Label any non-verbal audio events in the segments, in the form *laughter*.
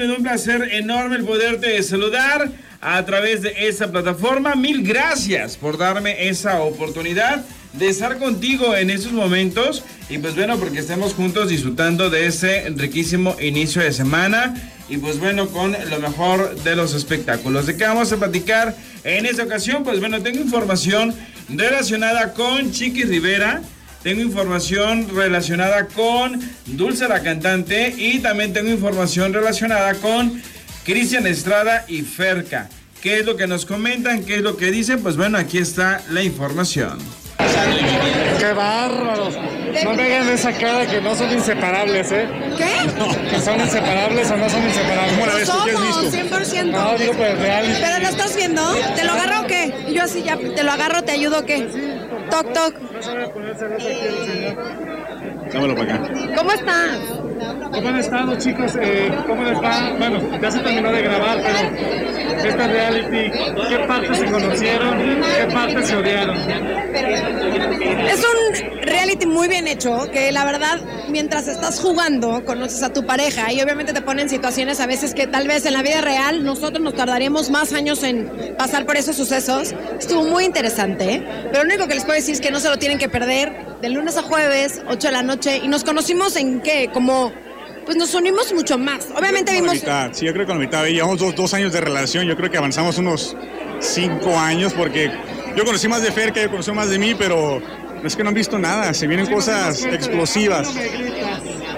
Me da un placer enorme el poderte saludar a través de esta plataforma. Mil gracias por darme esa oportunidad de estar contigo en estos momentos y pues bueno, porque estemos juntos disfrutando de ese riquísimo inicio de semana y pues bueno, con lo mejor de los espectáculos. ¿De qué vamos a platicar en esta ocasión? Pues bueno, tengo información relacionada con Chiqui Rivera. Tengo información relacionada con Dulce la cantante y también tengo información relacionada con Cristian Estrada y Ferca. ¿Qué es lo que nos comentan? ¿Qué es lo que dicen? Pues bueno, aquí está la información. ¡Qué bárbaros! No me hagan esa cara que no son inseparables, ¿eh? ¿Qué? Que son inseparables o no son inseparables. ¿Cómo la ves? ¿Tú qué has visto? 100%. No, digo, pues real. ¿Pero lo estás viendo? ¿Te lo agarro o qué? Yo así ya, ¿te lo agarro, te ayudo o qué? Toc, toc. Dámelo para acá. ¿Cómo estás? ¿Cómo han estado, chicos? Eh, ¿Cómo les va? Bueno, ya se terminó de grabar, pero esta reality, ¿qué partes se conocieron? ¿Qué partes se odiaron? Es un reality muy bien hecho, que la verdad, mientras estás jugando, conoces a tu pareja y obviamente te ponen situaciones a veces que tal vez en la vida real nosotros nos tardaríamos más años en pasar por esos sucesos. Estuvo muy interesante, ¿eh? pero lo único que les puedo decir es que no se lo tienen que perder de lunes a jueves, 8 de la noche, y nos conocimos en qué, como pues nos unimos mucho más. Obviamente Con la vimos... mitad, sí, yo creo que con la mitad. Llevamos dos, dos años de relación, yo creo que avanzamos unos cinco años porque yo conocí más de Fer que ella conoció más de mí, pero es que no han visto nada, se vienen cosas explosivas.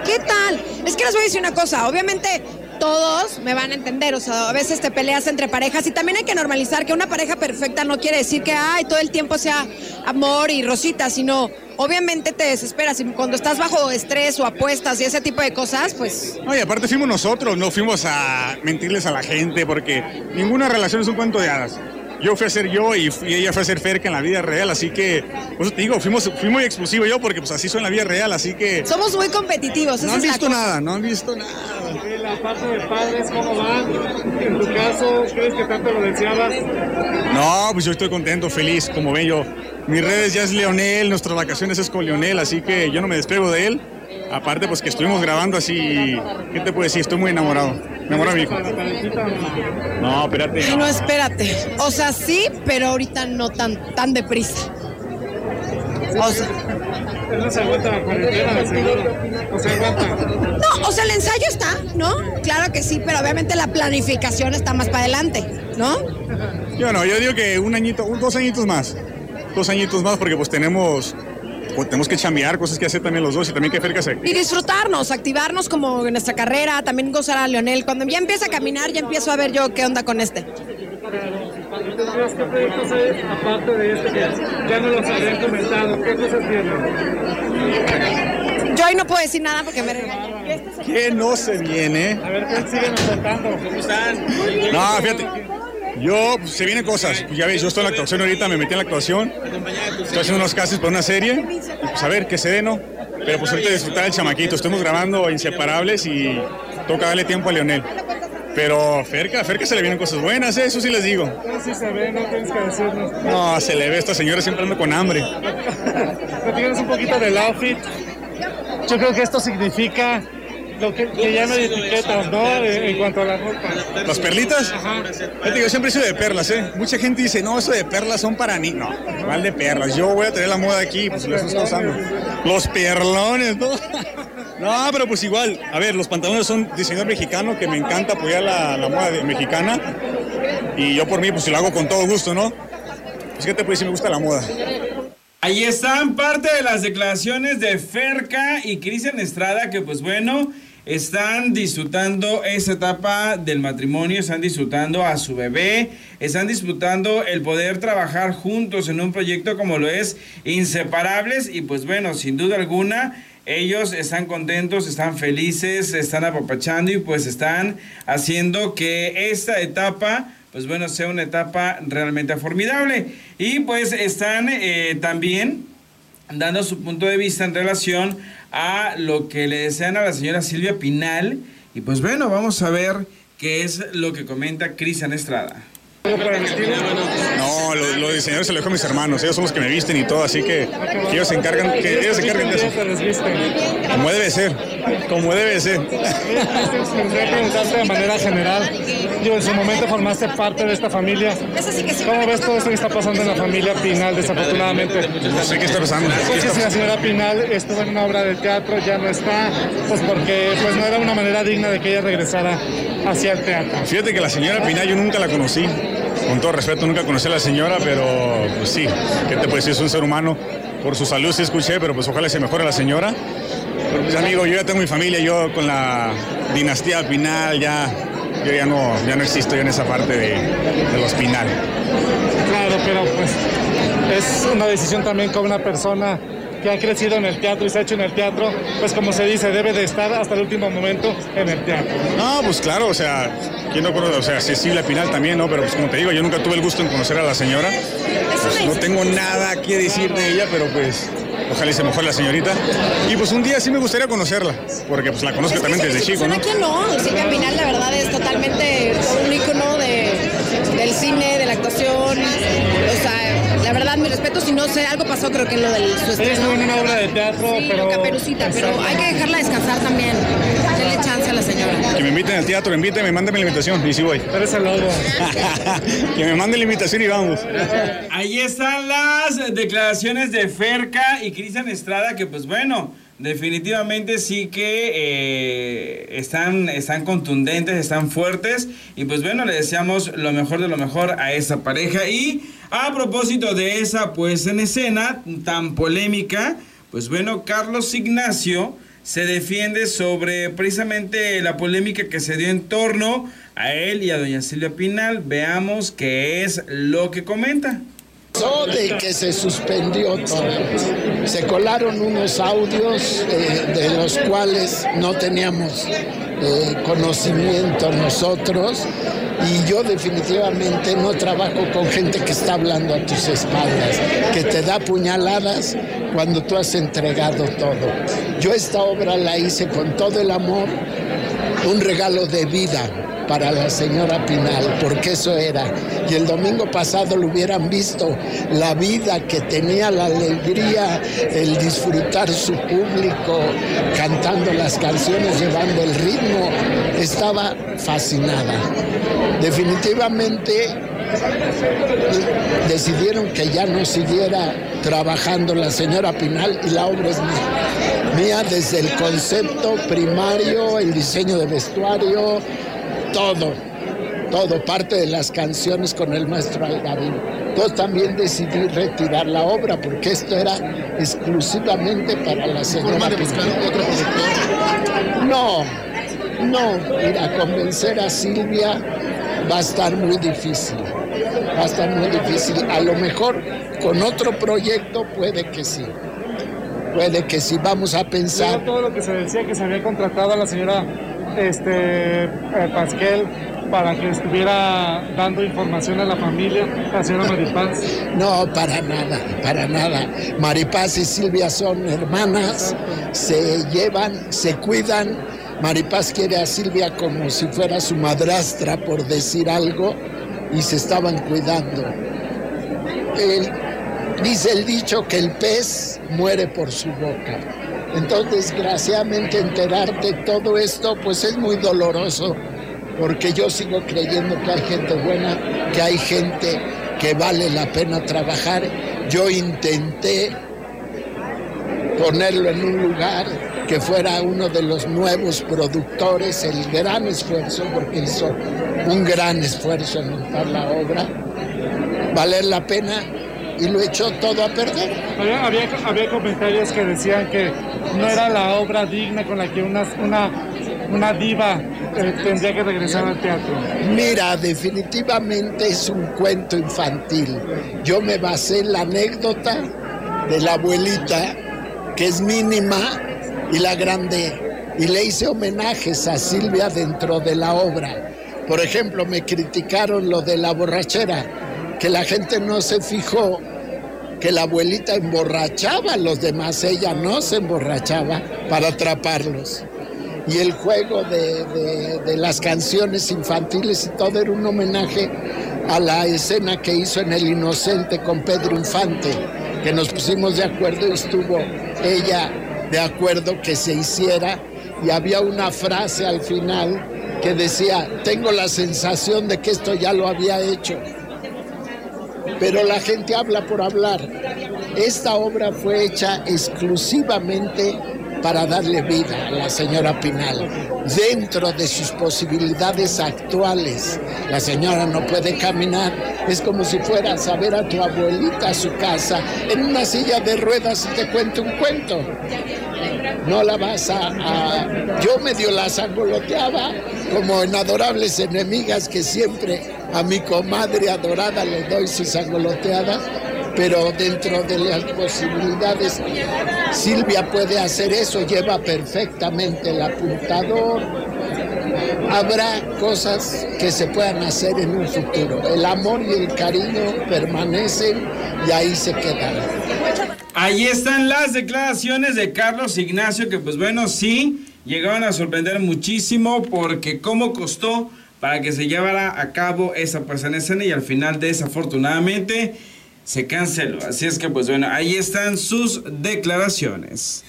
¿Qué tal? Es que les voy a decir una cosa, obviamente todos me van a entender, o sea, a veces te peleas entre parejas y también hay que normalizar que una pareja perfecta no quiere decir que ay, todo el tiempo sea amor y rosita, sino obviamente te desesperas y cuando estás bajo estrés o apuestas y ese tipo de cosas, pues No, y aparte fuimos nosotros, no fuimos a mentirles a la gente porque ninguna relación es un cuento de hadas. Yo fui a ser yo y, fui- ella fue a ser Ferca en la vida real, así que, pues te digo, fuimos, fui muy explosivo yo porque pues así soy en la vida real, así que somos muy competitivos. no han visto nada, no han visto nada. La parte de padres, ¿cómo van? En tu caso, ¿crees que tanto lo deseabas? No, pues yo estoy contento, feliz, como ven yo. Mis redes ya es Leonel, nuestras vacaciones es con Leonel, así que yo no me despego de él. Aparte, pues que estuvimos grabando así, ¿qué te puedo decir? Estoy muy enamorado. Mi hijo. ¿Para la parejita o no? No, espérate. Ay, no, espérate. O sea, sí, pero ahorita no tan, tan deprisa. O sea, no se aguanta la cuarentena, seguro. No se aguanta. no, o sea, el ensayo está, ¿no? Claro que sí, pero obviamente la planificación está más para adelante, ¿no? Yo no, yo digo que un añito, dos añitos más. Dos añitos más porque pues tenemos, pues, tenemos que chambear, cosas que hacer también los dos y también que Ferca se... Y disfrutarnos, activarnos como en nuestra carrera, también gozar a Leonel. Cuando ya empieza a caminar, ya empiezo a ver yo qué onda con este. ¿Tendrías qué proyectos hay aparte de este que ya no los habían comentado? ¿Qué cosas vienen? Yo ahí no puedo decir nada porque me regañan. ¿Qué no se viene? A ver, ¿qué siguen contando? ¿Cómo están? No, fíjate. Yo, pues, se vienen cosas. Pues, ya ves, yo estoy en la actuación ahorita, me metí en la actuación. Estoy haciendo unos castings para una serie. Y, pues a ver, qué se dé, ¿no? Pero pues ahorita disfrutar el chamaquito. Estamos grabando Inseparables y toca darle tiempo a Leonel. Pero Ferca, Ferca se le vienen cosas buenas, ¿eh? eso sí les digo. No, sí se ve, no tienes que decirnos. No, se le ve, esta señora siempre anda con hambre. *laughs* Platícanos un poquito del outfit. Yo creo que esto significa lo que, que ya no hay etiquetas, ¿no? En, en cuanto a la ropa. ¿Las perlitas? Fíjate, yo siempre he sido de perlas, ¿eh? Mucha gente dice, no, eso de perlas son para niños. No, igual de perlas. Yo voy a traer la moda aquí, pues lo estoy usando. Los perlones, ¿no? *laughs* No, pero pues igual. A ver, los pantalones son diseñador mexicano, que me encanta apoyar la, la moda de- mexicana. Y yo por mí, pues lo hago con todo gusto, ¿no? Pues qué te puedo decir, me gusta la moda. Ahí están parte de las declaraciones de Ferca y Cristian Estrada, que pues bueno, están disfrutando esa etapa del matrimonio, están disfrutando a su bebé, están disfrutando el poder trabajar juntos en un proyecto como lo es Inseparables y pues bueno, sin duda alguna. Ellos están contentos, están felices, están apapachando y pues están haciendo que esta etapa pues bueno, sea una etapa realmente formidable. Y pues están eh, también dando su punto de vista en relación a lo que le desean a la señora Silvia Pinal. Y pues bueno, vamos a ver qué es lo que comenta Cristian Estrada. No, los, los diseñadores se lo dejo a mis hermanos, ellos son los que me visten y todo, así que, que ellos se encargan, que ellos se encargan de eso. Como debe ser, como debe ser. Quería preguntarte de manera general, yo en su momento formaste parte de esta familia. ¿Cómo ves todo esto que está pasando en la familia Pinal, desafortunadamente? No sé qué está pasando. Es que si la señora Pinal estuvo en una obra de teatro, ya no está, pues porque pues no era una manera digna de que ella regresara hacia el teatro. Fíjate que la señora Pinal yo nunca la conocí. Con todo respeto, nunca conocí a la señora, pero pues sí, ¿qué te puedo decir? Es un ser humano. Por su salud sí escuché, pero pues ojalá se mejore la señora. Pero pues amigo, yo ya tengo mi familia, yo con la dinastía Pinal ya, yo ya no, ya no existo yo en esa parte de, de los Pinal. Claro, pero pues es una decisión también con una persona que ha crecido en el teatro y se ha hecho en el teatro, pues como se dice, debe de estar hasta el último momento en el teatro. No, pues claro, o sea, ¿quién no conoce? O sea, Cecilia Pinal también, ¿no? Pero pues como te digo, yo nunca tuve el gusto en conocer a la señora. Pues, no tengo nada que decir de ella, pero pues ojalá y se mejore la señorita. Y pues un día sí me gustaría conocerla, porque pues la conozco también desde chico, ¿no? ¿Quién no? Silvia Pinal, la verdad, es totalmente un ícono de, del cine, de la actuación. O sea, la verdad, mi respeto, si no sé, algo pasó creo que en lo del su Es estreno. una obra de teatro, Sí, pero... Caperucita, pero hay que dejarla descansar también. La señora. Que me inviten al teatro, invíteme, mándame la invitación y sí voy. Eres el lobo. que me manden la invitación y vamos. Ahí están las declaraciones de Ferca y Cristian Estrada, que pues bueno, definitivamente sí que eh, están, están contundentes, están fuertes. Y pues bueno, le deseamos lo mejor de lo mejor a esa pareja. Y a propósito de esa pues en escena tan polémica, pues bueno, Carlos Ignacio se defiende sobre precisamente la polémica que se dio en torno a él y a doña Silvia Pinal. Veamos qué es lo que comenta. De que se suspendió todo. Se colaron unos audios eh, de los cuales no teníamos eh, conocimiento nosotros y yo definitivamente no trabajo con gente que está hablando a tus espaldas, que te da puñaladas cuando tú has entregado todo. Yo esta obra la hice con todo el amor, un regalo de vida para la señora Pinal, porque eso era. Y el domingo pasado lo hubieran visto, la vida que tenía, la alegría, el disfrutar su público, cantando las canciones, llevando el ritmo, estaba fascinada. Definitivamente decidieron que ya no siguiera trabajando la señora Pinal y la obra es mía, mía desde el concepto primario, el diseño de vestuario, todo, todo, parte de las canciones con el maestro Algarín. Entonces también decidí retirar la obra porque esto era exclusivamente para la señora Pinal. No, no, mira, convencer a Silvia va a estar muy difícil. Va a estar muy difícil. A lo mejor con otro proyecto puede que sí. Puede que sí. Vamos a pensar. Todo lo que se decía que se había contratado a la señora este, eh, Pasquel para que estuviera dando información a la familia, la señora Maripaz. No, para nada, para nada. Maripaz y Silvia son hermanas, se llevan, se cuidan. Maripaz quiere a Silvia como si fuera su madrastra, por decir algo, y se estaban cuidando. El- dice el dicho que el pez muere por su boca. Entonces, desgraciadamente, enterarte todo esto, pues es muy doloroso, porque yo sigo creyendo que hay gente buena, que hay gente que vale la pena trabajar. Yo intenté ponerlo en un lugar que fuera uno de los nuevos productores, el gran esfuerzo, porque hizo un gran esfuerzo en montar la obra, valer la pena y lo echó todo a perder. Había comentarios que decían que no era la obra digna con la que una, una, una diva eh, tendría que regresar al teatro. Mira, definitivamente es un cuento infantil. Yo me basé en la anécdota de la abuelita, que es mínima, y la grande. Y le hice homenajes a Silvia dentro de la obra. Por ejemplo, me criticaron lo de la borrachera, que la gente no se fijó que la abuelita emborrachaba a los demás, ella no se emborrachaba para atraparlos y el juego de, de- las canciones infantiles y todo era un homenaje a la escena que hizo en El Inocente con Pedro Infante, que nos pusimos de acuerdo y estuvo ella de acuerdo que se hiciera y había una frase al final que decía, tengo la sensación de que esto ya lo había hecho. Pero la gente habla por hablar. Esta obra fue hecha exclusivamente para darle vida a la señora Pinal, dentro de sus posibilidades actuales. La señora no puede caminar, es como si fueras a ver a tu abuelita a su casa en una silla de ruedas y te cuento un cuento. No la vas a, a... Yo medio la sangoloteaba como en Adorables Enemigas que siempre a mi comadre adorada le doy su sangoloteada pero dentro de las posibilidades, Silvia puede hacer eso, lleva perfectamente el apuntador. Habrá cosas que se puedan hacer en un futuro. El amor y el cariño permanecen y ahí se quedan. Ahí están las declaraciones de Carlos Ignacio, que pues bueno, sí, llegaban a sorprender muchísimo porque cómo costó para que se llevara a cabo esa puesta en escena y al final desafortunadamente se canceló. Así es que pues bueno, ahí están sus declaraciones.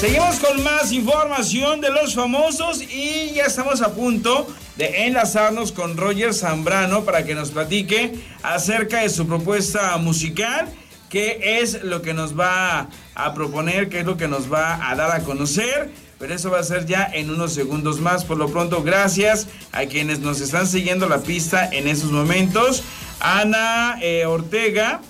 Seguimos con más información de los famosos y ya estamos a punto de enlazarnos con Roger Zambrano para que nos platique acerca de su propuesta musical, qué es lo que nos va a proponer, qué es lo que nos va a dar a conocer. Pero eso va a ser ya en unos segundos más. Por lo pronto, gracias a quienes nos están siguiendo la pista en esos momentos. Ana eh, Ortega,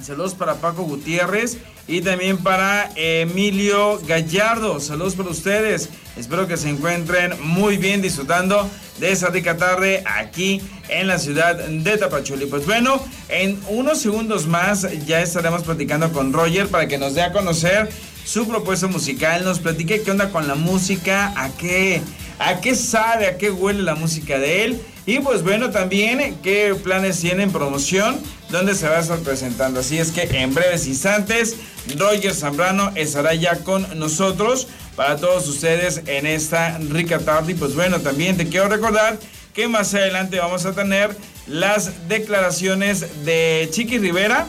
saludos para Paco Gutiérrez y también para Emilio Gallardo. Saludos para ustedes. Espero que se encuentren muy bien disfrutando de esa rica tarde aquí en la ciudad de Tapachuli. Pues bueno, en unos segundos más ya estaremos platicando con Roger para que nos dé a conocer su propuesta musical, nos platique qué onda con la música, a qué, a qué sabe, a qué huele la música de él. Y pues bueno, también qué planes tiene en promoción, dónde se va a estar presentando. Así es que en breves instantes, Roger Zambrano estará ya con nosotros para todos ustedes en esta rica tarde. Y pues bueno, también te quiero recordar que más adelante vamos a tener las declaraciones de Chiqui Rivera,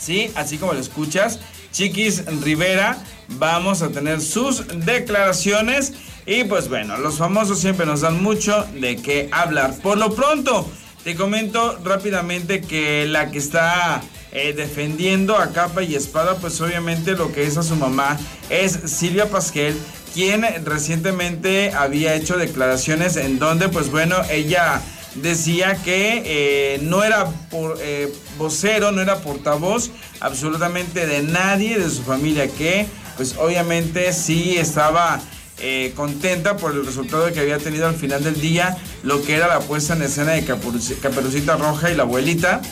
¿sí? Así como lo escuchas. Chiquis Rivera. Vamos a tener sus declaraciones. Y pues bueno, los famosos siempre nos dan mucho de qué hablar. Por lo pronto, te comento rápidamente que la que está eh, defendiendo a capa y espada, pues obviamente lo que es a su mamá es Silvia Pasquel, quien recientemente había hecho declaraciones en donde, pues bueno, ella decía que eh, no era por, eh, vocero, no era portavoz absolutamente de nadie de su familia, que pues obviamente sí estaba eh, contenta por el resultado que había tenido al final del día, lo que era la puesta en escena de Caperucita Roja y la abuelita,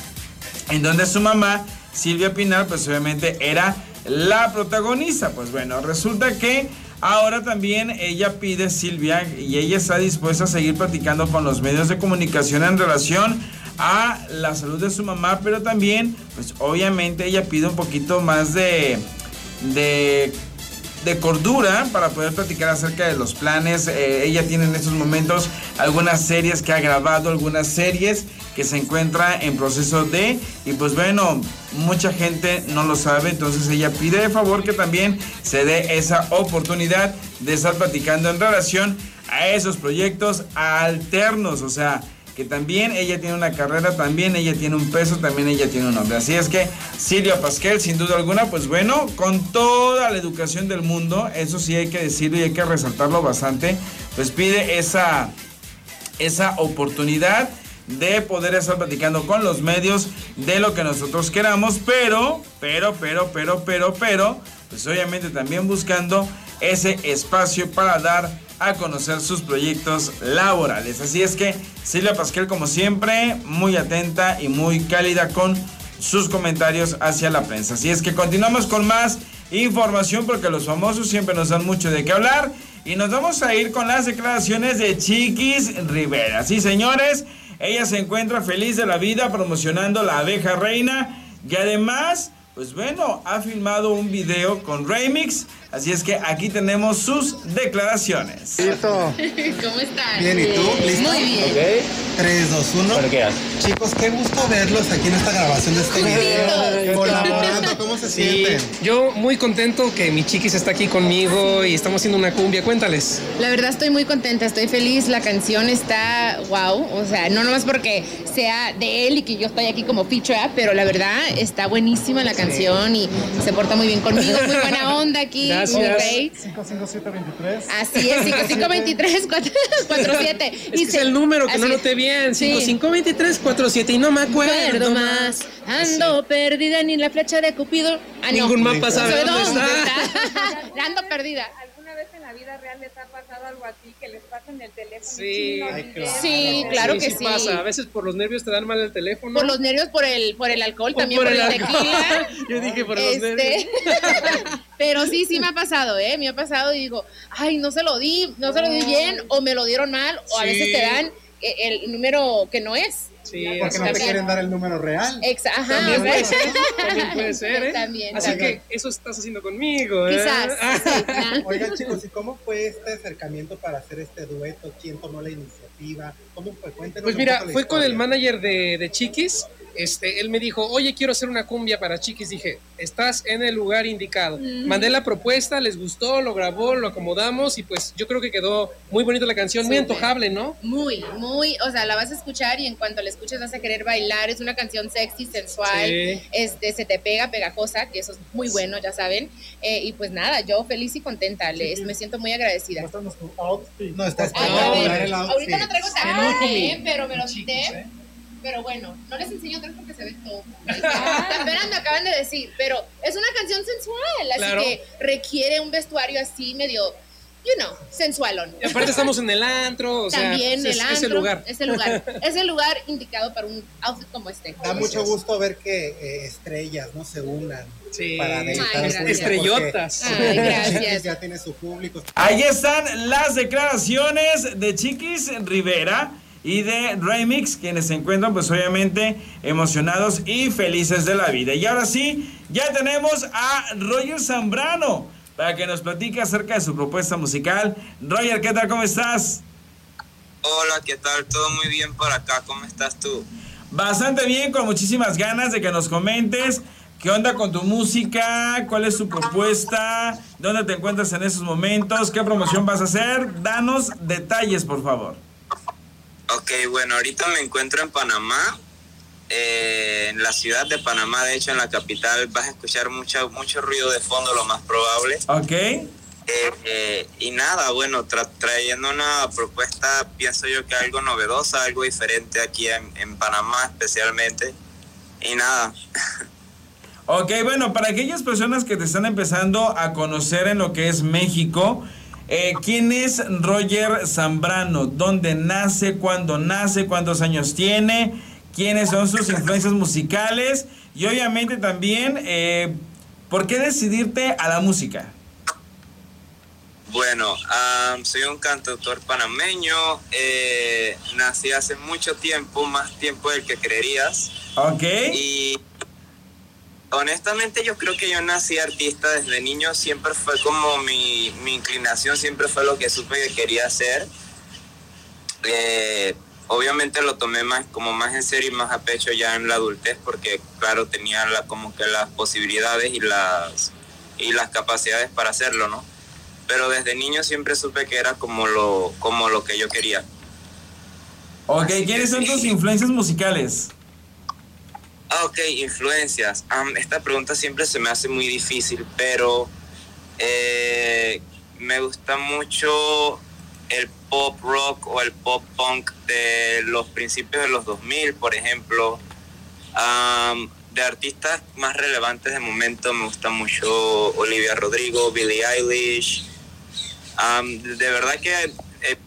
en donde su mamá, Silvia Pinal, pues obviamente era la protagonista. Pues bueno, resulta que Ahora también ella pide, Silvia, y ella está dispuesta a seguir platicando con los medios de comunicación en relación a la salud de su mamá, pero también, pues obviamente ella pide un poquito más de, de de cordura para poder platicar acerca de los planes. Eh, ella tiene en estos momentos algunas series que ha grabado, algunas series que se encuentra en proceso de y pues bueno, mucha gente no lo sabe, entonces ella pide de favor que también se dé esa oportunidad de estar platicando en relación a esos proyectos alternos, o sea, que también ella tiene una carrera, también ella tiene un peso, también ella tiene un nombre. Así es que Silvia Pasquel, sin duda alguna, pues bueno, con toda la educación del mundo, eso sí hay que decirlo y hay que resaltarlo bastante, pues pide esa, esa oportunidad de poder estar platicando con los medios de lo que nosotros queramos, pero, pero, pero, pero, pero, pero, pues obviamente también buscando ese espacio para dar a conocer sus proyectos laborales. Así es que Silvia Pasquel, como siempre, muy atenta y muy cálida con sus comentarios hacia la prensa. Así es que continuamos con más información porque los famosos siempre nos dan mucho de qué hablar y nos vamos a ir con las declaraciones de Chiquis Rivera. Sí, señores, ella se encuentra feliz de la vida promocionando la abeja reina y además, pues bueno, ha filmado un video con Remix Así es que aquí tenemos sus declaraciones. ¿Listo? *laughs* ¿Cómo están? Bien, ¿y tú? ¿Listo? Muy bien. Ok. 3, 2, 1. ¿Para qué Chicos, qué gusto verlos aquí en esta grabación de este video. Colaborando, ¿cómo *laughs* se Sí, sienten? yo muy contento que mi chiquis está aquí conmigo y estamos haciendo una cumbia. Cuéntales. La verdad estoy muy contenta, estoy feliz, la canción está wow, o sea, no nomás porque sea de él y que yo estoy aquí como feature, pero la verdad está buenísima la canción y se porta muy bien conmigo, muy buena onda aquí, Gracias. muy rey. 55723. Así es, 5523 47. Es que es el número que no noté bien. 552347 y no me acuerdo. Acuerdo más. Ando perdida ni en la flecha de Cupido. Ah, no. Ningún mapa sabe ¿Sabe dónde dónde está. está? Ando perdida. ¿Alguna vez en la vida real les ha pasado algo así que les pasen el teléfono? Sí. no Ay, claro. Sí, claro que sí. pasa. A veces por los nervios te dan mal el teléfono. Por los nervios, por el, por el alcohol, O también por, el, tequila. *laughs* Yo dije por los nervios. Este, *laughs* pero sí, sí me ha pasado, ¿eh? Me ha pasado y digo, ay, no se lo di, no se lo di bien, o me lo dieron mal, o a veces te dan eh, el número que no es. Sí, Porque no te quieren dar el número real. Exa- ajá, También puede ser, también puede *laughs* ser, ¿eh? También, Así también. que eso estás haciendo conmigo, ¿eh? Quizás. *laughs* sí. Oigan chicos, ¿y cómo fue este acercamiento para hacer este dueto? ¿Quién tomó la iniciativa? ¿Cómo fue? Cuéntenos Pues mira, fue con el manager de, de Chiquis. Este, él me dijo, oye, quiero hacer una cumbia para Chiquis. Dije, estás en el lugar indicado. Mandé la propuesta, les gustó, lo grabó, lo acomodamos y pues yo creo que quedó muy bonita la canción, muy antojable, ¿no? Muy, muy, o sea, la vas a escuchar y en cuanto la escuches vas a querer bailar. Es una canción sexy, sensual, Sí. este, se te pega, pegajosa, que eso es muy bueno, ya saben. Eh, y pues nada, yo feliz y contenta, les, me siento muy agradecida. Muéstranos tu outfit. No, está Ay, esperando a ver, ver el outfit. ahorita no traigo tacón. ¿eh? pero me lo quité. Pero bueno, no les enseño atrás porque se ve todo. Apenas *laughs* me acaban de decir, pero es una canción sensual, así Claro. que requiere un vestuario así medio, you know, sensualón. Y aparte estamos en el antro, o sea, También pues, el es, antro, es el lugar. Es el lugar, es el lugar indicado para un outfit como este. Da mucho gusto ver que eh, estrellas no se unan Sí. para Ay, gracias. Estrellotas. Ay, gracias. Ya tiene su público. Ahí están las declaraciones de Chiquis Rivera y de Remix, quienes se encuentran pues obviamente emocionados y felices de la vida. Y ahora sí, ya tenemos a Roger Zambrano para que nos platique acerca de su propuesta musical. Roger, ¿qué tal? ¿Cómo estás? Hola, ¿qué tal? Todo muy bien por acá. ¿Cómo estás tú? Bastante bien, con muchísimas ganas de que nos comentes qué onda con tu música, cuál es tu propuesta, dónde te encuentras en esos momentos, qué promoción vas a hacer. Danos detalles, por favor. Ok, bueno, ahorita me encuentro en Panamá, eh, en la ciudad de Panamá, de hecho en la capital vas a escuchar mucho, mucho ruido de fondo, lo más probable. ¿Ok? Eh, eh, y nada, bueno, tra- trayendo una propuesta, pienso yo que algo novedosa, algo diferente aquí en, en Panamá especialmente. Y nada, Ok, bueno, para aquellas personas que te están empezando a conocer en lo que es México, eh, ¿quién es Roger Zambrano? ¿Dónde nace? ¿Cuándo nace? ¿Cuántos años tiene? ¿Quiénes son sus influencias musicales? Y obviamente también, eh, ¿por qué decidirte a la música? Bueno, am, soy un cantautor panameño. eh, nací hace mucho tiempo, más tiempo del que creerías. Ok. Y honestamente yo creo que yo nací artista desde niño. Siempre fue como mi, mi inclinación, siempre fue lo que supe que quería hacer. Eh, obviamente lo tomé más como más en serio y más a pecho ya en la adultez porque claro tenía la, como que las posibilidades y las y las capacidades para hacerlo, ¿no? Pero desde niño siempre supe que era como lo como lo que yo quería. Ok, ¿quiénes son tus influencias musicales? Ah, ok, influencias. Am, esta pregunta siempre se me hace muy difícil, pero eh, me gusta mucho el pop rock o el pop punk de los principios de los 2000, por ejemplo. Am, de artistas más relevantes de momento me gusta mucho Olivia Rodrigo, Billie Eilish. Am, de verdad que eh,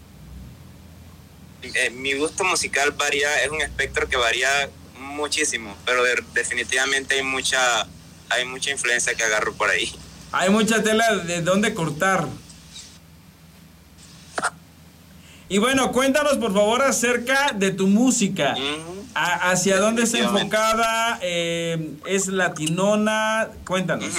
eh, mi gusto musical varía, es un espectro que varía muchísimo, pero de- definitivamente hay mucha, hay mucha influencia que agarro por ahí. Hay mucha tela de dónde cortar. Y bueno, cuéntanos por favor acerca de tu música. A- ¿Hacia dónde está enfocada? Eh, ¿Es latinona? Cuéntanos.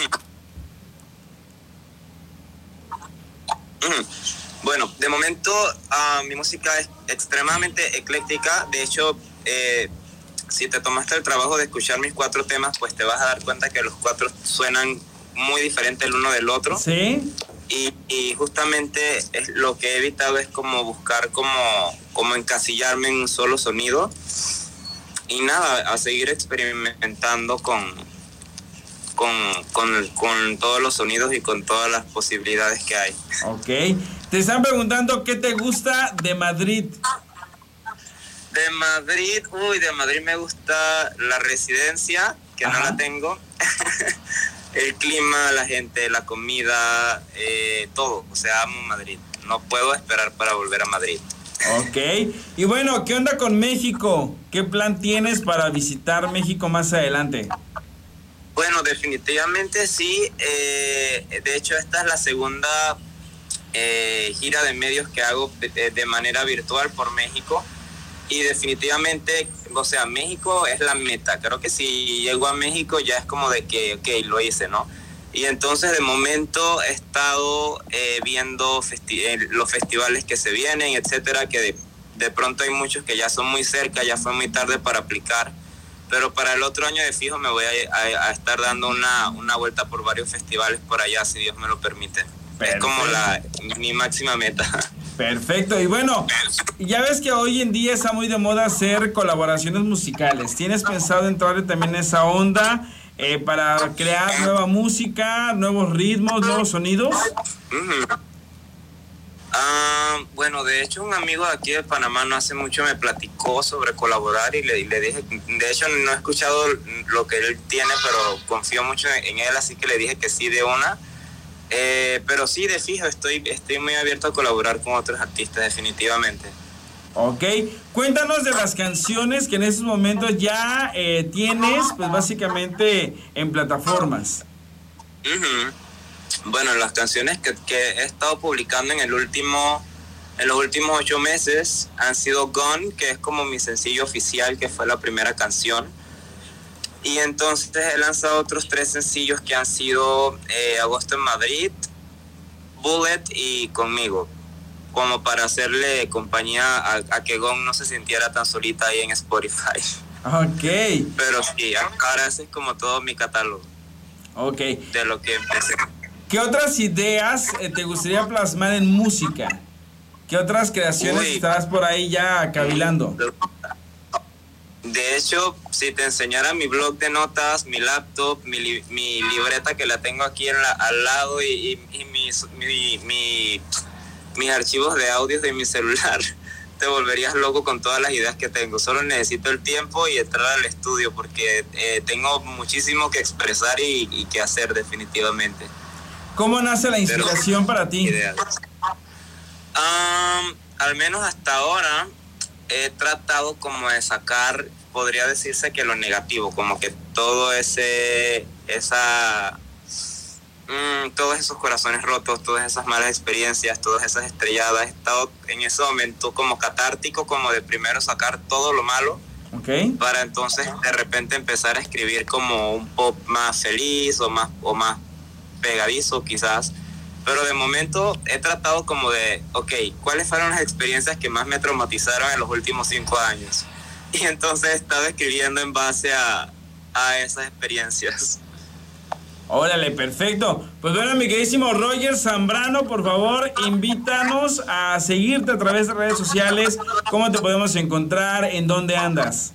Bueno, de momento ah, mi música es extremadamente ecléctica. De hecho, eh, si te tomaste el trabajo de escuchar mis cuatro temas, pues te vas a dar cuenta que los cuatro suenan muy diferentes el uno del otro. Sí. Y, y justamente es lo que he evitado es como buscar como, como encasillarme en un solo sonido. Y nada, a seguir experimentando con, con, con, con todos los sonidos y con todas las posibilidades que hay. Ok. Te están preguntando qué te gusta de Madrid. De Madrid, uy, de Madrid me gusta la residencia, que no la tengo. *laughs* El clima, la gente, la comida, eh, todo. O sea, amo Madrid. No puedo esperar para volver a Madrid. Ok. Y bueno, ¿qué onda con México? ¿Qué plan tienes para visitar México más adelante? Bueno, definitivamente sí. Eh, de hecho, esta es la segunda eh, gira de medios que hago de, de manera virtual por México. Y definitivamente, o sea, México es la meta. Creo que si llego a México ya es como de que, ok, lo hice, ¿no? Y entonces de momento he estado eh, viendo festi- eh, los festivales que se vienen, etcétera, que de, de pronto hay muchos que ya son muy cerca, ya fue muy tarde para aplicar. Pero para el otro año de fijo me voy a, a- a estar dando una, una vuelta por varios festivales por allá, si Dios me lo permite. Es como la, mi máxima meta. *laughs* Perfecto. Y bueno, ya ves que hoy en día está muy de moda hacer colaboraciones musicales. ¿Tienes pensado entrarle también en esa onda eh, para crear nueva música, nuevos ritmos, nuevos sonidos? Ah, bueno, de hecho un amigo de aquí de Panamá no hace mucho me platicó sobre colaborar y le, y le dije, de hecho no he escuchado lo que él tiene, pero confío mucho en él, así que le dije que sí de una. Eh, pero sí, de fijo, estoy, estoy muy abierto a colaborar con otros artistas, definitivamente. Ok, cuéntanos de las canciones que en estos momentos ya eh, tienes, pues básicamente en plataformas. Ujú. Bueno, las canciones que, que he estado publicando en el último, en los últimos ocho meses han sido Gone, que es como mi sencillo oficial, que fue la primera canción. Y entonces he lanzado otros tres sencillos que han sido eh, Agosto en Madrid, Bullet y Conmigo, como para hacerle compañía a, a que Gone no se sintiera tan solita ahí en Spotify. Ok, Pero sí, ahora ese es como todo mi catálogo ok. de lo que empecé. ¿Qué otras ideas eh, te gustaría plasmar en música? ¿Qué otras creaciones Uy. estarás por ahí ya cavilando? De hecho, si te enseñara mi blog de notas, mi laptop, mi, li- mi libreta que la tengo aquí en la- al lado y, y- y mis, mi- mi- mis archivos de audios de mi celular, *laughs* te volverías loco con todas las ideas que tengo. Solo necesito el tiempo y entrar al estudio porque eh, tengo muchísimo que expresar y, y que hacer definitivamente. ¿Cómo nace la inspiración para ti? Am, al menos hasta ahora he tratado como de sacar, podría decirse que lo negativo, como que todo ese, esa, mm, todos esos corazones rotos, todas esas malas experiencias, todas esas estrelladas, he estado en ese momento como catártico, como de primero sacar todo lo malo para entonces de repente empezar a escribir como un pop más feliz o más o más pegadizo quizás pero de momento he tratado como de ok cuáles fueron las experiencias que más me traumatizaron en los últimos cinco años *laughs* y entonces he estado escribiendo en base a, a esas experiencias Órale, perfecto. Pues bueno, mi queridísimo Roger Zambrano, por favor, invítanos a seguirte a través de redes sociales. ¿Cómo te podemos encontrar? ¿En dónde andas?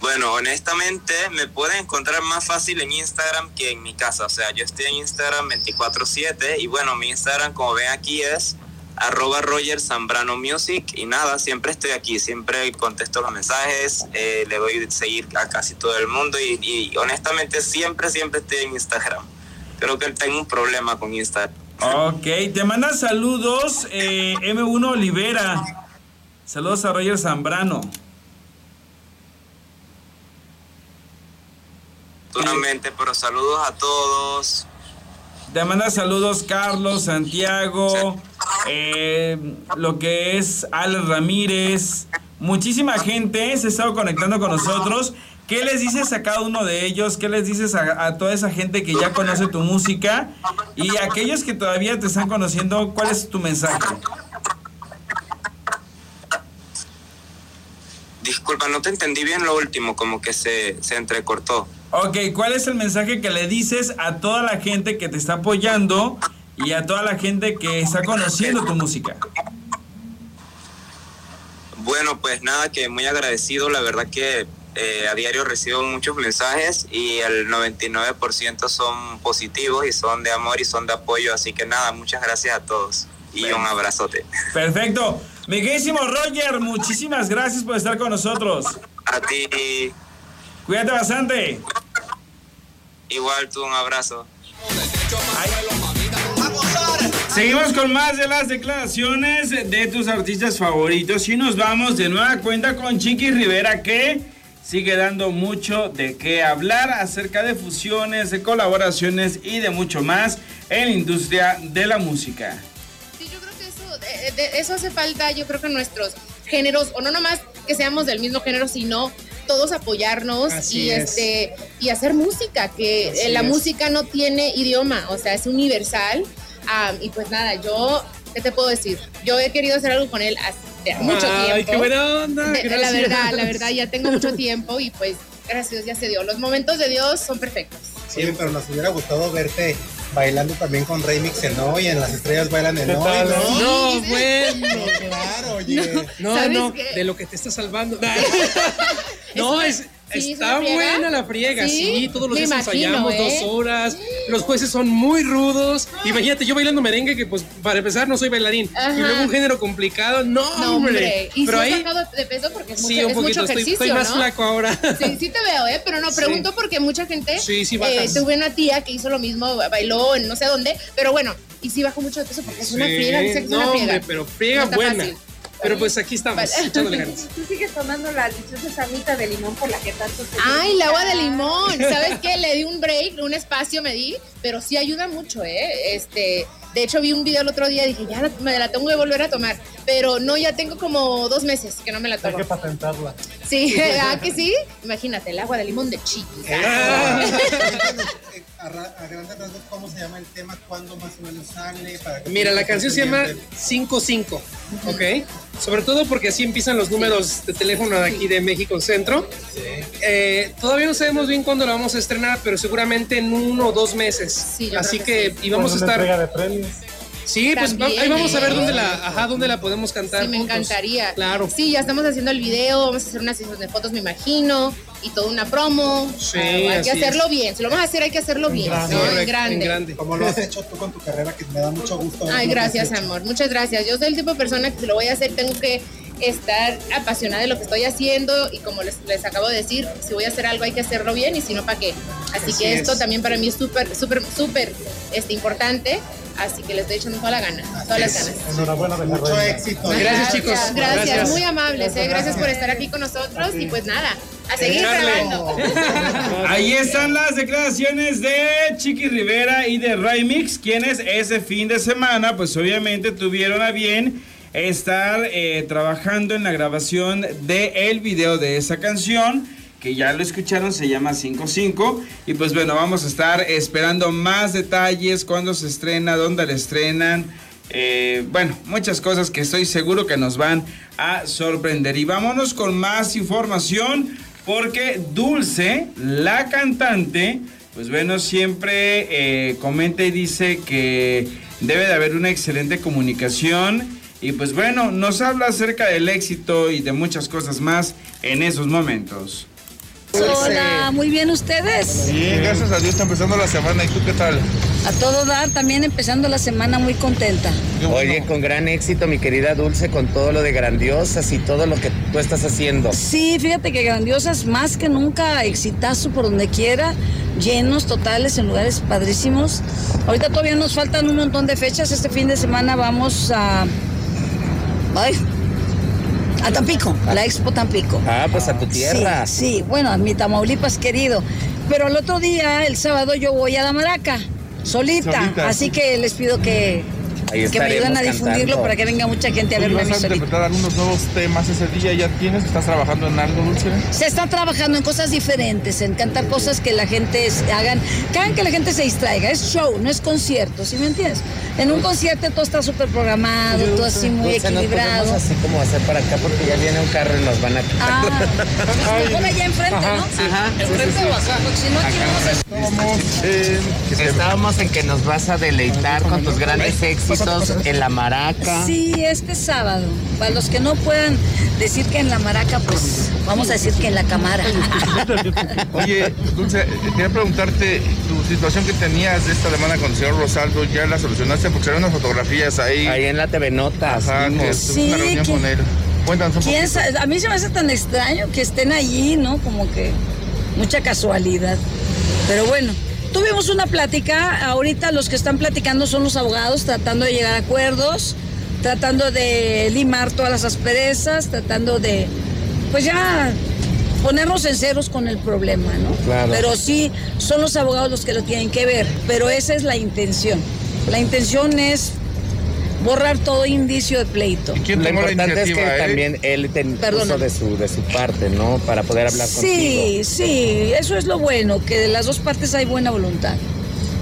Bueno, honestamente me pueden encontrar más fácil en Instagram que en mi casa. O sea, yo estoy en Instagram 24/7 y bueno, mi Instagram como ven aquí es arroba Roger Music y nada, siempre estoy aquí, siempre contesto los mensajes, eh, le doy seguir a casi todo el mundo y, y honestamente siempre, siempre estoy en Instagram. Creo que tengo un problema con Instagram. Ok, te manda saludos eh, M1 Olivera. Saludos a Roger Zambrano. Pero saludos a todos. Te manda saludos Carlos, Santiago, eh, lo que es Alex Ramírez. Muchísima gente se ha estado conectando con nosotros. ¿Qué les dices a cada uno de ellos? ¿Qué les dices a, a toda esa gente que ya conoce tu música? Y aquellos que todavía te están conociendo, ¿cuál es tu mensaje? Disculpa, no te entendí bien lo último, como que se, se entrecortó. Ok, ¿cuál es el mensaje que le dices a toda la gente que te está apoyando y a toda la gente que está conociendo tu música? Bueno, pues nada, que muy agradecido, la verdad que eh, a diario recibo muchos mensajes y el 99% son positivos y son de amor y son de apoyo, así que nada, muchas gracias a todos y un abrazote. Perfecto. Miguelísimo Roger, muchísimas gracias por estar con nosotros. A ti. Cuídate bastante. Igual tú, un abrazo. Seguimos con más de las declaraciones de tus artistas favoritos y nos vamos de nueva cuenta con Chiqui Rivera que sigue dando mucho de qué hablar acerca de fusiones, de colaboraciones y de mucho más en la industria de la música. De, de eso hace falta, yo creo que nuestros géneros, o no nomás que seamos del mismo género, sino todos apoyarnos Así y es. este y hacer música, que Así eh, la es. música no tiene idioma, o sea, es universal. Ah, y pues nada, yo, ¿qué te puedo decir? Yo he querido hacer algo con él hace mucho Ay, tiempo. qué buena onda, De- de la verdad, la verdad, ya tengo mucho *laughs* tiempo y pues gracias ya se dio. Los momentos de Dios son perfectos. Sí, pero nos hubiera gustado verte bailando también con Remix en hoy, en Las Estrellas Bailan en ¿Qué hoy? ¿no? No, bueno. Claro, oye. No, ¿Sabes no, de lo que te está salvando. *laughs* no, es, sí, está ¿es buena la friega, sí, Sí, todos los días imagino, ensayamos ¿eh? dos horas, los jueces son muy rudos. Imagínate, yo bailando merengue, que pues para empezar no soy bailarín, Ajá. y luego un género complicado, no, No, hombre. Y Pero ha ahí, de peso porque es mucho, sí, un es poquito, mucho estoy, ejercicio, estoy más ¿no? flaco ahora. Sí, sí te veo, ¿eh? Pero no, pregunto porque mucha gente... Sí, sí eh, tuve una tía que hizo lo mismo, bailó en no sé dónde, pero bueno, y sí bajó mucho de peso porque es una friega, dice que es no, una friega. hombre, pero friega No buena. fácil. Pero pues aquí estamos, Vale. *laughs* echándole ganas. Tú sigues tomando la deliciosa agüita de limón por la que tanto te Ay, el agua de limón. ¿Sabes qué? *laughs* Le di un break, un espacio me di, pero sí ayuda mucho, ¿eh? Este, de hecho vi un video el otro día y dije, ya la- me la tengo que volver a tomar, pero no, ya tengo como dos meses que no me la Hay tomo. que patentarla. Sí, *laughs* ¿ah que sí? Imagínate, el agua de limón de chiquis. A, a grandes rasgos, ¿cómo se llama el tema? ¿Cuándo más o menos sale? Para que Mira, la canción se llama pendientes? 55, ¿ok? Sobre todo porque así empiezan los números de teléfono de aquí de México Centro. Eh, todavía no sabemos bien cuándo la vamos a estrenar, pero seguramente en uno o dos meses. Sí, así que, que y vamos a estar. de premios. Sí, pues ahí vamos a ver dónde la, ajá, dónde la podemos cantar. Sí, me juntos. encantaría. Claro. Sí, ya estamos haciendo el video, vamos a hacer una sesión de fotos, me imagino, y toda una promo. Sí, Ah, hay así que hacerlo es. bien. Si lo vamos a hacer, hay que hacerlo bien, grande. ¿no? En grande. en grande. Como lo has hecho tú con tu carrera, que me da mucho gusto. Ay, gracias, amor. Muchas gracias. Yo soy el tipo de persona que si lo voy a hacer, tengo que estar apasionada de lo que estoy haciendo y como les, les acabo de decir, si voy a hacer algo hay que hacerlo bien y si no, ¿para qué? Así, Así que esto es. también para mí es súper, súper, súper este, importante. Así que les estoy echando toda la gana, todas las ganas. Enhorabuena de Mucho éxito. Gracias, chicos. Gracias, Gracias. muy amables, ¿eh? gracias por estar aquí con nosotros y pues nada, a seguir grabando. *laughs* Ahí están las declaraciones de Chiqui Rivera y de Remix, quienes ese fin de semana, pues obviamente tuvieron a bien estar eh, trabajando en la grabación de el video de esa canción, que ya lo escucharon, se llama 55. Y pues bueno, vamos a estar esperando más detalles, cuándo se estrena, dónde la estrenan. Eh, bueno, muchas cosas que estoy seguro que nos van a sorprender. Y vámonos con más información porque Dulce, la cantante, pues bueno, siempre eh, comenta y dice que debe de haber una excelente comunicación. Y pues bueno, nos habla acerca del éxito y de muchas cosas más en esos momentos. Hola, muy bien ustedes. Bien, gracias a Dios está empezando la semana. ¿Y tú qué tal? A todo dar, también empezando la semana muy contenta. Oye, con gran éxito, mi querida Dulce, con todo lo de grandiosas y todo lo que tú estás haciendo. Sí, fíjate que grandiosas, más que nunca, exitazo por donde quiera, llenos totales en lugares padrísimos. Ahorita todavía nos faltan un montón de fechas. Este fin de semana vamos a. Ay, a Tampico, a la Expo Tampico. Ah, pues a tu tierra. Sí, sí, bueno, a mi Tamaulipas querido. Pero el otro día, el sábado, yo voy a la Maraca, solita. Solita. Así que les pido que Ahí que me ayudan a difundirlo cantando. para que venga mucha gente a verlo ¿Vas a interpretar algunos nuevos temas ese día? ¿Ya tienes? ¿Estás trabajando en algo, Dulce? Se está trabajando en cosas diferentes, en cantar cosas que la gente hagan, que hagan que la gente se distraiga. Es show, no es concierto, ¿sí me entiendes? En un concierto todo está súper programado, todo así muy Dulce, ¿no equilibrado. así como hacer para acá porque ya viene un carro y nos van a quitar. Ah, *laughs* pues mejor allá enfrente, ¿no? Ajá. Enfrente o acá, porque si no aquí vamos a... Estábamos en que nos vas a deleitar con tus grandes éxitos en la maraca. Sí, este sábado. Para los que no puedan decir que en la maraca, pues vamos a decir que en la cámara. *laughs* Oye, Dulce, eh, quería preguntarte, tu situación que tenías de esta semana con el señor Rosaldo, ¿ya la solucionaste? Porque eran unas fotografías ahí. Ahí en la TV Notas. Ajá, que una Sí, reunión que- con él. Cuéntanos un ¿Quién sabe? A mí se me hace tan extraño que estén allí, ¿no? Como que mucha casualidad. Pero bueno, tuvimos una plática. Ahorita los que están platicando son los abogados, tratando de llegar a acuerdos, tratando de limar todas las asperezas, tratando de, pues ya ponernos en ceros con el problema, ¿no? Claro. Pero sí, son los abogados los que lo tienen que ver. Pero esa es la intención. La intención es borrar todo indicio de pleito. ¿Quién Lo importante es que él? también él Perdona. puso de su, de su parte, ¿no? Para poder hablar contigo. Sí, sí, eso es lo bueno, que de las dos partes hay buena voluntad.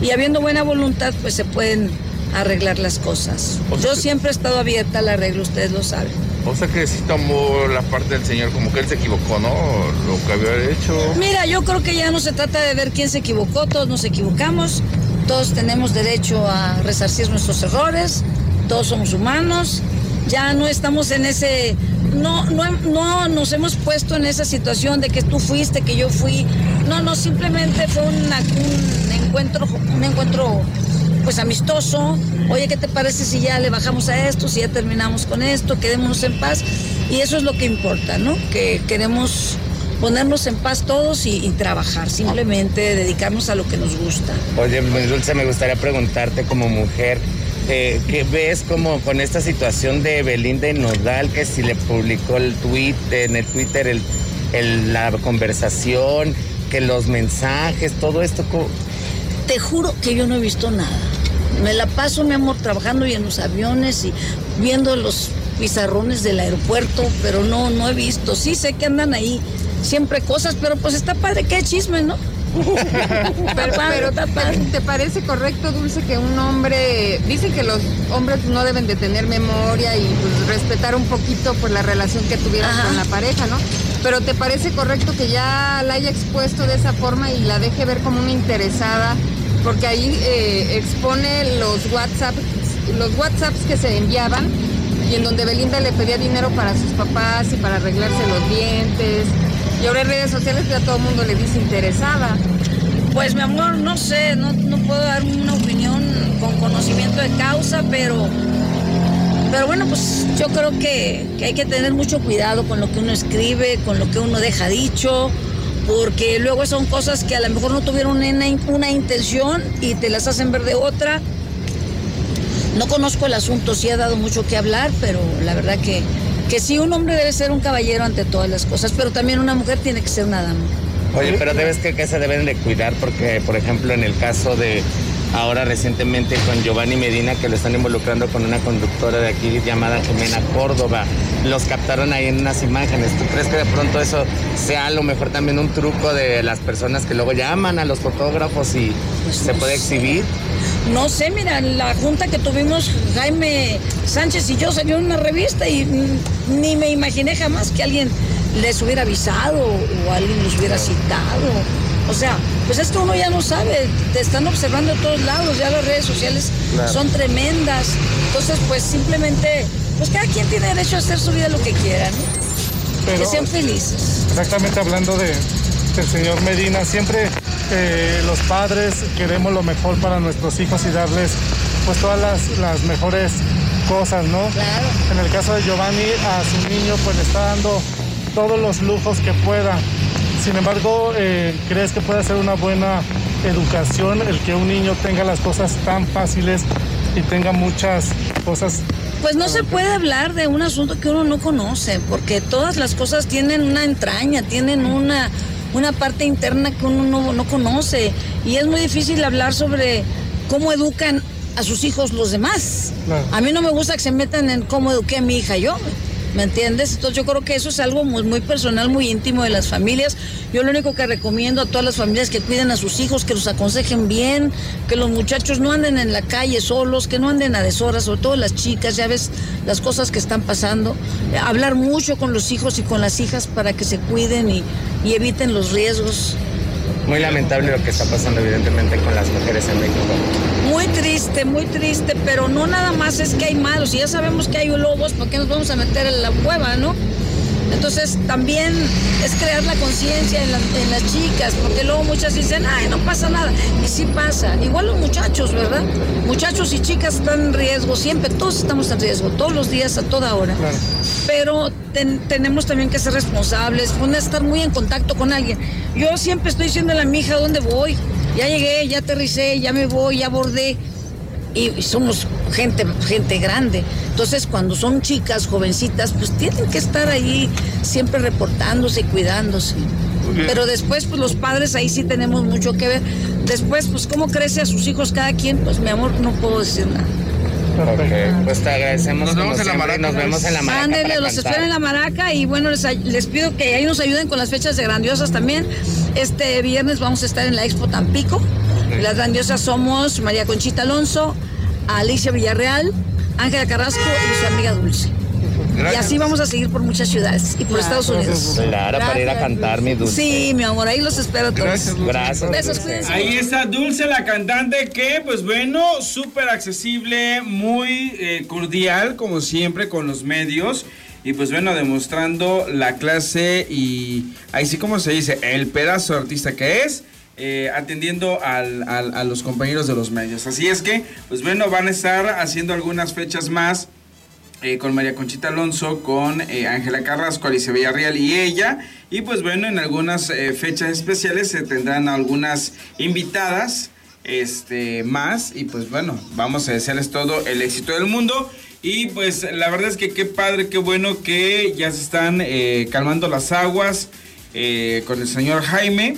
Y habiendo buena voluntad, pues se pueden arreglar las cosas. O sea Yo siempre he estado abierta al arreglo, ustedes lo saben. O sea que sí tomó la parte del señor, como que él se equivocó, ¿no? Lo que había hecho. Mira, yo creo que ya no se trata de ver quién se equivocó, todos nos equivocamos, todos tenemos derecho a resarcir nuestros errores, todos somos humanos, ya no estamos en ese, no, no, no nos hemos puesto en esa situación de que tú fuiste, que yo fui, no, no, simplemente fue un encuentro, un encuentro pues amistoso, oye, ¿qué te parece si ya le bajamos a esto, si ya terminamos con esto, quedémonos en paz? Y eso es lo que importa, ¿no? Que queremos ponernos en paz todos y, y trabajar, simplemente dedicarnos a lo que nos gusta. Oye, mi Dulce, me gustaría preguntarte como mujer, eh, ¿qué ves como con esta situación de Belinda y Nodal, que si le publicó el tweet, en el Twitter el, la conversación, que los mensajes, todo esto? Te juro que yo no he visto nada. Me la paso, mi amor, trabajando y en los aviones y viendo los pizarrones del aeropuerto, pero no, no he visto. Sí sé que andan ahí siempre cosas, pero pues está padre, qué chisme, ¿no? *laughs* Pero, ¿te, parece correcto, Dulce, que un hombre, dicen que los hombres no deben de tener memoria y pues, respetar un poquito pues la relación que tuvieron Ajá. con la pareja, ¿no? Pero ¿te parece correcto que ya la haya expuesto de esa forma y la deje ver como una interesada? Porque ahí eh, expone los WhatsApp, los WhatsApps que se enviaban y en donde Belinda le pedía dinero para sus papás y para arreglarse los dientes. Y ahora en redes sociales ya todo el mundo le dice interesada. Pues mi amor, no sé, no, no puedo dar una opinión con conocimiento de causa, pero, pero bueno, pues yo creo que, que hay que tener mucho cuidado con lo que uno escribe, con lo que uno deja dicho, porque luego son cosas que a lo mejor no tuvieron una, una intención y te las hacen ver de otra. No conozco el asunto, sí ha dado mucho que hablar, pero la verdad que, que sí, un hombre debe ser un caballero ante todas las cosas, pero también una mujer tiene que ser una dama. Oye, pero debes que, que se deben de cuidar porque, por ejemplo, en el caso de ahora recientemente con Giovanni Medina, que lo están involucrando con una conductora de aquí llamada Jimena Córdoba, los captaron ahí en unas imágenes. ¿Tú crees que de pronto eso sea a lo mejor también un truco de las personas que luego llaman a los fotógrafos y se puede exhibir? No sé, mira, la junta que tuvimos Jaime Sánchez y yo salió en una revista y mm, ni me imaginé jamás que alguien les hubiera avisado o alguien los hubiera citado. O sea, pues es que uno ya no sabe, te están observando de todos lados, ya las redes sociales Claro. son tremendas. Entonces, pues simplemente, pues cada quien tiene derecho a hacer su vida lo que quiera, ¿no? Pero- que sean felices. Exactamente hablando de, del señor Medina, siempre eh, los padres queremos lo mejor para nuestros hijos y darles pues todas las, las mejores cosas, ¿no? Claro. En el caso de Giovanni, a su niño pues le está dando todos los lujos que pueda. Sin embargo, eh, ¿crees que puede ser una buena educación el que un niño tenga las cosas tan fáciles y tenga muchas cosas Pues no se puede hablar de un asunto que uno no conoce, porque todas las cosas tienen una entraña, tienen una, una parte interna que uno no, no conoce. Y es muy difícil hablar sobre cómo educan a sus hijos los demás. A mí no me gusta que se metan en cómo eduqué a mi hija yo. ¿Me entiendes? Entonces yo creo que eso es algo muy, muy personal, muy íntimo de las familias. Yo lo único que recomiendo a todas las familias que cuiden a sus hijos, que los aconsejen bien, que los muchachos no anden en la calle solos, que no anden a deshoras, sobre todo las chicas, ya ves las cosas que están pasando. Hablar mucho con los hijos y con las hijas para que se cuiden y eviten los riesgos. Muy lamentable lo que está pasando evidentemente con las mujeres en México. Muy triste, muy triste, pero no nada más es que hay malos. Y ya sabemos que hay lobos, ¿por qué nos vamos a meter en la cueva, no? Entonces también es crear la conciencia en, la- en las chicas, porque luego muchas dicen, ay, no pasa nada. Y sí pasa. Igual los muchachos, ¿verdad? Muchachos y chicas están en riesgo, siempre, todos estamos en riesgo, todos los días, a toda hora. Pero ten- tenemos también que ser responsables, poner estar muy en contacto con alguien. Yo siempre estoy diciendo a mi hija dónde voy. Ya llegué, ya aterricé, ya me voy, ya abordé y somos gente, gente grande. Entonces, cuando son chicas, jovencitas, pues tienen que estar ahí siempre reportándose y cuidándose. Pero después, pues los padres ahí sí tenemos mucho que ver. Después, pues cómo crece a sus hijos cada quien, pues mi amor, no puedo decir nada. Ok, Pues te agradecemos. Nos vemos en la maraca, Nos vemos en la maraca. Los espero en la maraca y bueno, les, les pido que ahí nos ayuden con las fechas de grandiosas también. Este viernes vamos a estar en la Expo Tampico. Las grandiosas somos María Conchita Alonso, Alicia Villarreal, Ángela Carrasco y su amiga Dulce. Y así vamos a seguir por muchas ciudades y por Estados Unidos. Claro, para ir a cantar, mi dulce. Sí, mi amor, ahí los espero a todos. Gracias. Besos, cuídense. Ahí está Dulce, la cantante, que pues bueno, súper accesible, muy eh, cordial, como siempre, con los medios. Y pues bueno, demostrando la clase y ahí sí como se dice, el pedazo de artista que es, eh, atendiendo al- al- a los compañeros de los medios. Así es que, pues bueno, van a estar haciendo algunas fechas más eh, con María Conchita Alonso, con eh, Ángela Carrasco, Alicia Villarreal y ella. Y pues bueno, en algunas fechas especiales se tendrán algunas invitadas este, más. Y pues bueno, vamos a desearles todo el éxito del mundo. Y pues la verdad es que qué padre, qué bueno que ya se están eh, calmando las aguas eh, con el señor Jaime.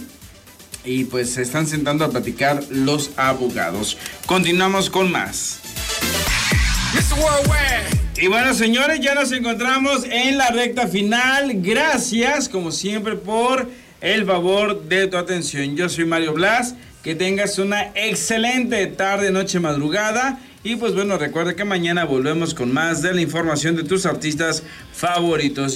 Y pues se están sentando a platicar los abogados. Continuamos con más. Y bueno, señores, ya nos encontramos en la recta final. Gracias, como siempre, por el favor de tu atención. Yo soy Mario Blas. Que tengas una excelente tarde, noche, madrugada. Y pues bueno, recuerda que mañana volvemos con más de la información de tus artistas favoritos.